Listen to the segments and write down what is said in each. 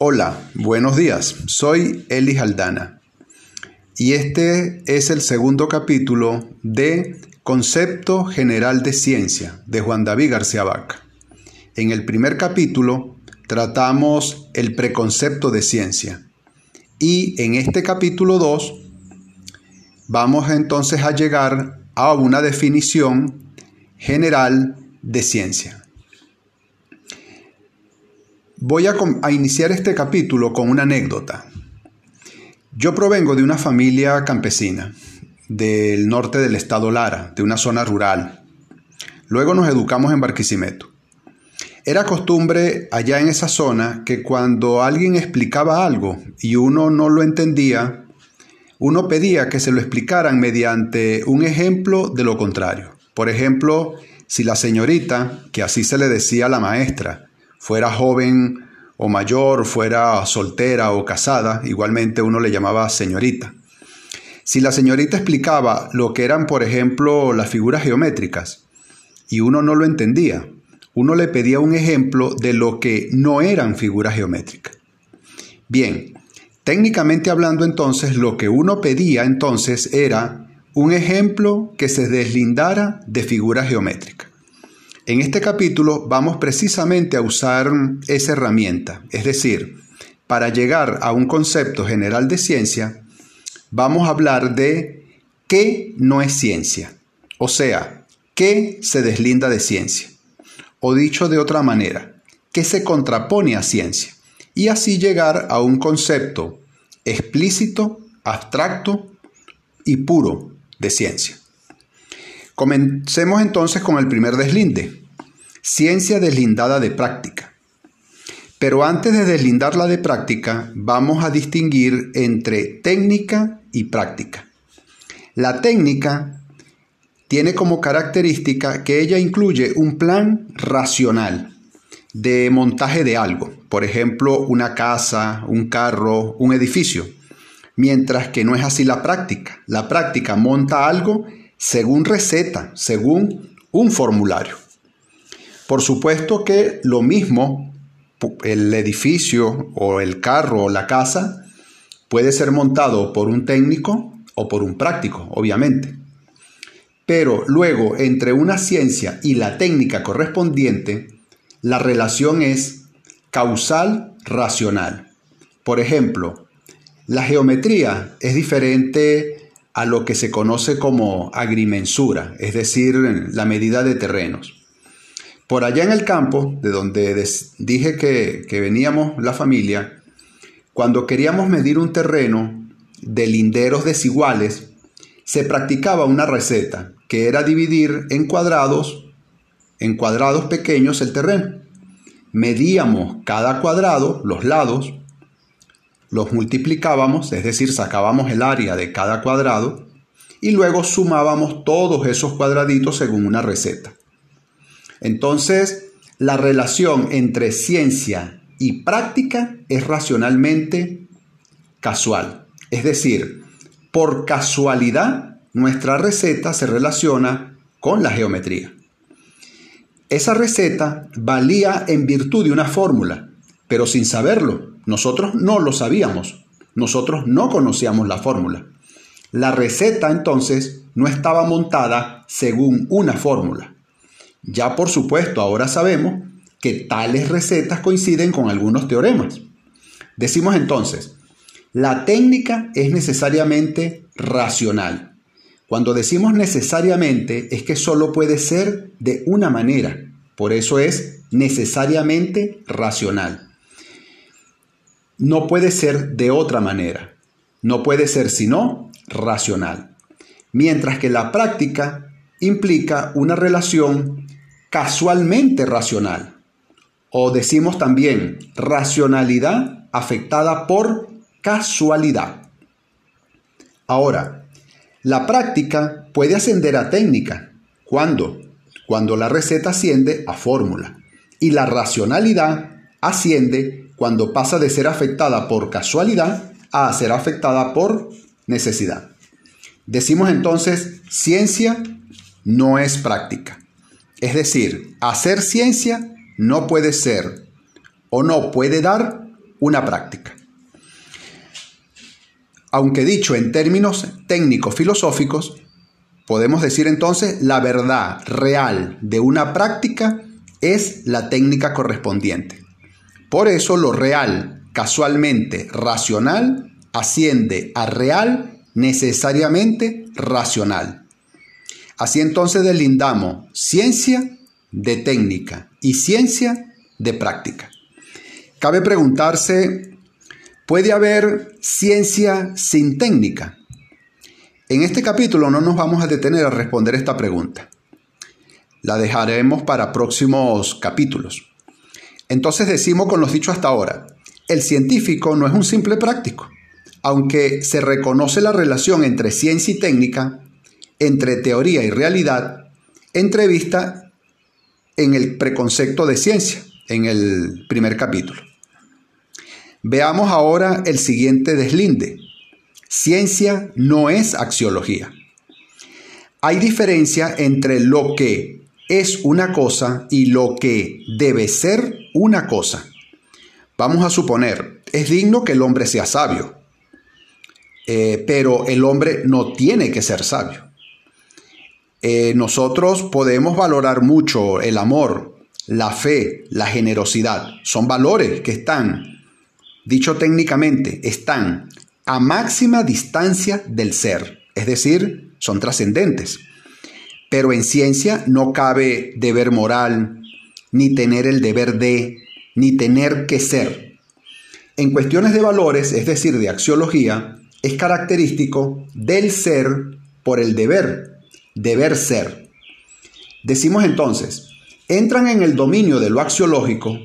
Hola, buenos días. Soy Eli Aldana y este es el segundo capítulo de Concepto General de Ciencia de Juan David García Vaca. En el primer capítulo tratamos el preconcepto de ciencia y en este capítulo 2 vamos entonces a llegar a una definición general de ciencia. Voy a, iniciar este capítulo con una anécdota. Yo provengo de una familia campesina del norte del estado Lara, de una zona rural. Luego nos educamos en Barquisimeto. Era costumbre allá en esa zona que cuando alguien explicaba algo y uno no lo entendía, uno pedía que se lo explicaran mediante un ejemplo de lo contrario. Por ejemplo, si la señorita, que así se le decía a la maestra, fuera joven o mayor, fuera soltera o casada, igualmente uno le llamaba señorita. Si la señorita explicaba lo que eran, por ejemplo, las figuras geométricas, y uno no lo entendía, uno le pedía un ejemplo de lo que no eran figuras geométricas. Bien, técnicamente hablando entonces, lo que uno pedía entonces era un ejemplo que se deslindara de figuras geométricas. En este capítulo vamos precisamente a usar esa herramienta, es decir, para llegar a un concepto general de ciencia, vamos a hablar de qué no es ciencia, o sea, qué se deslinda de ciencia, o dicho de otra manera, qué se contrapone a ciencia, y así llegar a un concepto explícito, abstracto y puro de ciencia. Comencemos entonces con el primer deslinde. Ciencia deslindada de práctica. Pero antes de deslindarla de práctica, vamos a distinguir entre técnica y práctica. La técnica tiene como característica que ella incluye un plan racional de montaje de algo, por ejemplo, una casa, un carro, un edificio, mientras que no es así la práctica. La práctica monta algo según receta, según un formulario. Por supuesto que lo mismo, el edificio o el carro o la casa puede ser montado por un técnico o por un práctico, obviamente. Pero luego, entre una ciencia y la técnica correspondiente, la relación es causal racional. Por ejemplo, la geometría es diferente a lo que se conoce como agrimensura, es decir, la medida de terrenos. Por allá en el campo, de donde dije que, que veníamos la familia, cuando queríamos medir un terreno de linderos desiguales, se practicaba una receta, que era dividir en cuadrados, en cuadrados pequeños el terreno. Medíamos cada cuadrado, los lados, los multiplicábamos, es decir, sacábamos el área de cada cuadrado y luego sumábamos todos esos cuadraditos según una receta. Entonces, la relación entre ciencia y práctica es racionalmente casual. Es decir, por casualidad, nuestra receta se relaciona con la geometría. Esa receta valía en virtud de una fórmula, pero sin saberlo. Nosotros no lo sabíamos. Nosotros no conocíamos la fórmula. La receta entonces no estaba montada según una fórmula. Ya por supuesto ahora sabemos que tales recetas coinciden con algunos teoremas. Decimos entonces, la técnica es necesariamente racional. Cuando decimos necesariamente es que solo puede ser de una manera. Por eso es necesariamente racional no puede ser de otra manera. No puede ser sino racional. Mientras que la práctica implica una relación casualmente racional. O decimos también racionalidad afectada por casualidad. Ahora, la práctica puede ascender a técnica. ¿Cuándo? Cuando la receta asciende a fórmula. Y la racionalidad asciende cuando pasa de ser afectada por casualidad a ser afectada por necesidad. Decimos entonces, ciencia no es práctica. Es decir, hacer ciencia no puede ser o no puede dar una práctica. Aunque dicho en términos técnicos filosóficos, podemos decir entonces la verdad real de una práctica es la técnica correspondiente. Por eso lo real, casualmente racional, asciende a real necesariamente racional. Así entonces deslindamos ciencia de técnica y ciencia de práctica. Cabe preguntarse, ¿puede haber ciencia sin técnica? En este capítulo no nos vamos a detener a responder esta pregunta. La dejaremos para próximos capítulos. Entonces decimos con los dichos hasta ahora, el científico no es un simple práctico. Aunque se reconoce la relación entre ciencia y técnica, entre teoría y realidad, entrevista en el preconcepto de ciencia, en el primer capítulo. Veamos ahora el siguiente deslinde. Ciencia no es axiología. Hay diferencia entre lo que es una cosa y lo que debe ser una cosa. Vamos a suponer, es digno que el hombre sea sabio, eh, pero el hombre no tiene que ser sabio. Eh, nosotros podemos valorar mucho el amor, la fe, la generosidad. Son valores que están, dicho técnicamente, están a máxima distancia del ser, es decir, son trascendentes. Pero en ciencia no cabe deber moral, ni tener el deber de, ni tener que ser. En cuestiones de valores, es decir, de axiología, es característico del ser por el deber, deber ser. Decimos entonces, entran en el dominio de lo axiológico,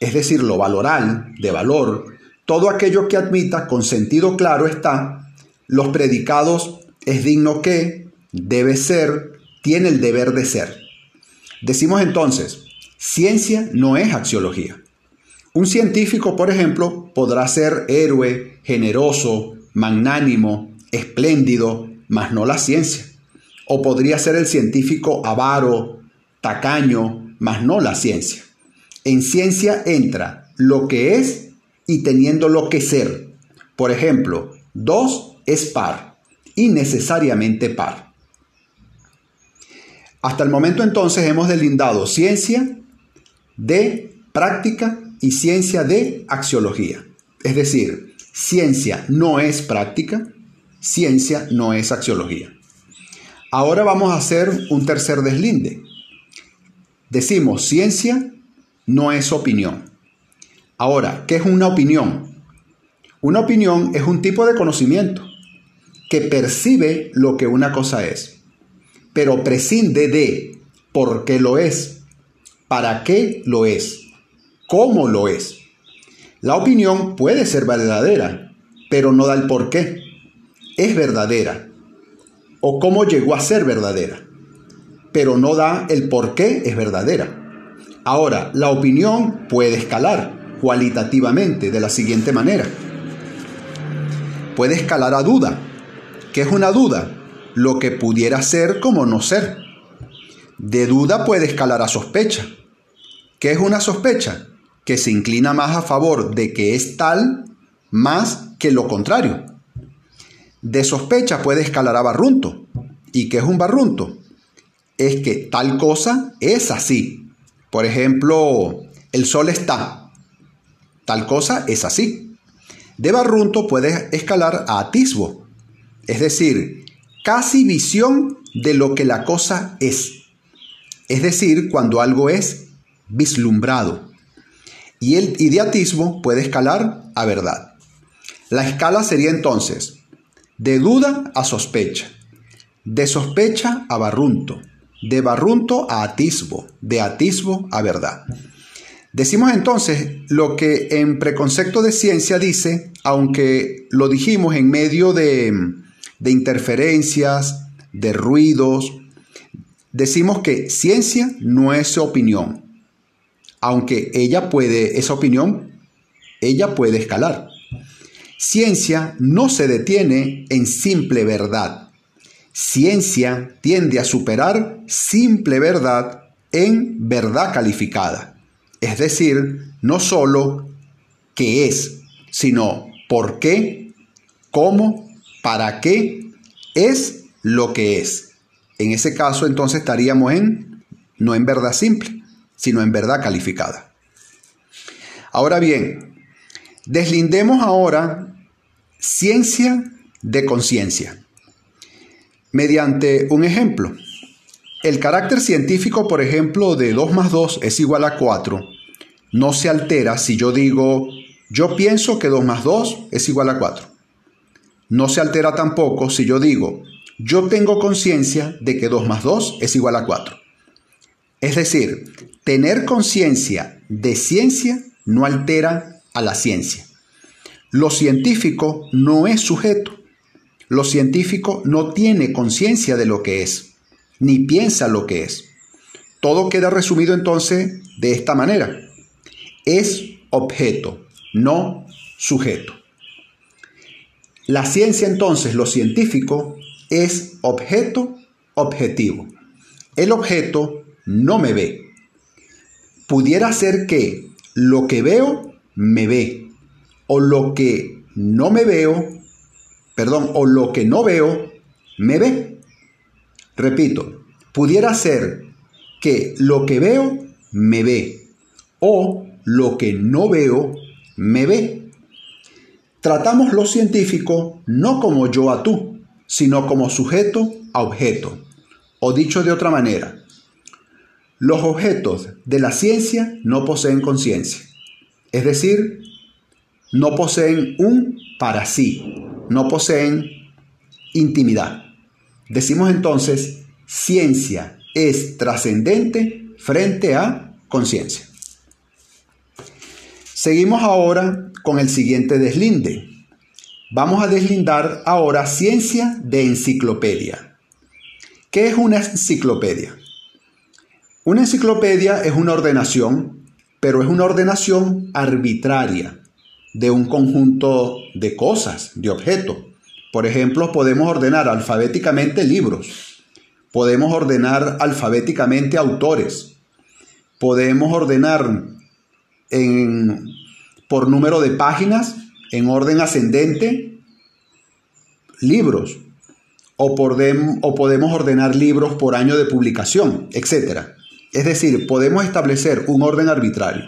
es decir, lo valoral, de valor, todo aquello que admita con sentido claro está, los predicados es digno que, debe ser, tiene el deber de ser. Decimos entonces, ciencia no es axiología. Un científico, por ejemplo, podrá ser héroe, generoso, magnánimo, espléndido, mas no la ciencia. O podría ser el científico avaro, tacaño, mas no la ciencia. En ciencia entra lo que es y teniendo lo que ser. Por ejemplo, 2 es par y necesariamente par. Hasta el momento entonces hemos delindado ciencia de práctica y ciencia de axiología. Es decir, ciencia no es práctica, ciencia no es axiología. Ahora vamos a hacer un tercer deslinde. Decimos ciencia no es opinión. Ahora, ¿qué es una opinión? Una opinión es un tipo de conocimiento que percibe lo que una cosa es, pero prescinde de por qué lo es, para qué lo es, cómo lo es. La opinión puede ser verdadera, pero no da el por qué. Es verdadera. O cómo llegó a ser verdadera, pero no da el por qué es verdadera. Ahora, la opinión puede escalar cualitativamente de la siguiente manera. Puede escalar a duda. ¿Qué es una duda? Lo que pudiera ser como no ser. De duda puede escalar a sospecha. ¿Qué es una sospecha? Que se inclina más a favor de que es tal más que lo contrario. De sospecha puede escalar a barrunto. ¿Y qué es un barrunto? Es que tal cosa es así. Por ejemplo, el sol está, Tal cosa es así. De barrunto puede escalar a atisbo, es decir, casi visión de lo que la cosa es. Es decir, cuando algo es vislumbrado. Y el ideatismo puede escalar a verdad. La escala sería entonces de duda a sospecha, de sospecha a barrunto, de barrunto a atisbo, de atisbo a verdad. Decimos entonces lo que en preconcepto de ciencia dice, aunque lo dijimos en medio de, interferencias, de ruidos, decimos que ciencia no es opinión, aunque ella puede, esa opinión, ella puede escalar. Ciencia no se detiene en simple verdad. Ciencia tiende a superar simple verdad en verdad calificada. Es decir, no solo qué es, sino por qué, cómo, para qué es lo que es. En ese caso entonces estaríamos en, no en verdad simple, sino en verdad calificada. Ahora bien, deslindemos ahora ciencia de conciencia mediante un ejemplo. El carácter científico, por ejemplo, de 2 más 2 es igual a 4, no se altera si yo digo, yo pienso que 2 más 2 es igual a 4. No se altera tampoco si yo digo, yo tengo conciencia de que 2 más 2 es igual a 4. Es decir, tener conciencia de ciencia no altera a la ciencia. Lo científico no es sujeto. Lo científico no tiene conciencia de lo que es, ni piensa lo que es. Todo queda resumido entonces de esta manera. Es objeto, no sujeto. La ciencia entonces, lo científico, es objeto objetivo. El objeto no me ve. Pudiera ser que lo que veo me ve o lo que no me veo, perdón, o lo que no veo me ve. Repito, pudiera ser que lo que veo me ve o lo que no veo me ve. Tratamos lo científico no como yo a tú, sino como sujeto a objeto. O dicho de otra manera, los objetos de la ciencia no poseen conciencia, es decir, no poseen un para sí, no poseen intimidad. Decimos entonces, ciencia es trascendente frente a conciencia. Seguimos ahora con el siguiente deslinde. Vamos a deslindar ahora ciencia de enciclopedia. ¿Qué es una enciclopedia? Una enciclopedia es una ordenación, pero es una ordenación arbitraria de un conjunto de cosas, de objetos. Por ejemplo, podemos ordenar alfabéticamente libros, podemos ordenar alfabéticamente autores, podemos ordenar en, por número de páginas en orden ascendente libros o podemos ordenar libros por año de publicación, etc. Es decir, podemos establecer un orden arbitrario.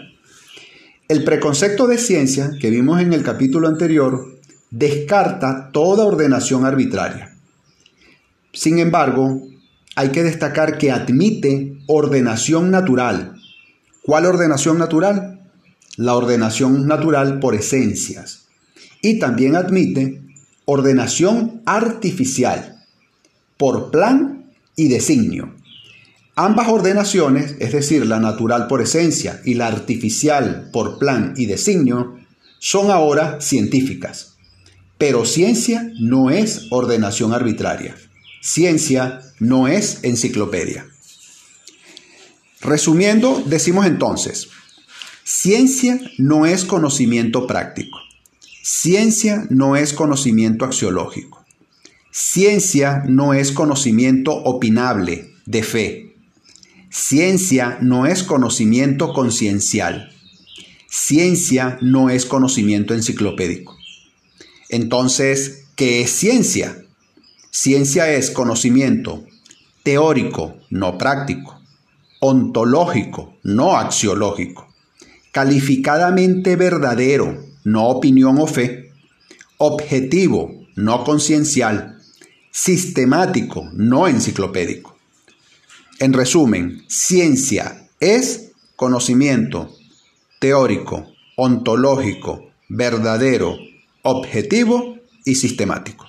El preconcepto de ciencia que vimos en el capítulo anterior descarta toda ordenación arbitraria. Sin embargo, hay que destacar que admite ordenación natural. ¿Cuál ordenación natural? La ordenación natural por esencias y también admite ordenación artificial por plan y designio. Ambas ordenaciones, es decir, la natural por esencia y la artificial por plan y designio, son ahora científicas. Pero ciencia no es ordenación arbitraria. Ciencia no es enciclopedia. Resumiendo, decimos entonces, ciencia no es conocimiento práctico. Ciencia no es conocimiento axiológico. Ciencia no es conocimiento opinable de fe. Ciencia no es conocimiento conciencial. Ciencia no es conocimiento enciclopédico. Entonces, ¿qué es ciencia? Ciencia es conocimiento teórico, no práctico, ontológico, no axiológico, calificadamente verdadero, no opinión o fe, objetivo, no conciencial, sistemático, no enciclopédico. En resumen, ciencia es conocimiento teórico, ontológico, verdadero, objetivo y sistemático.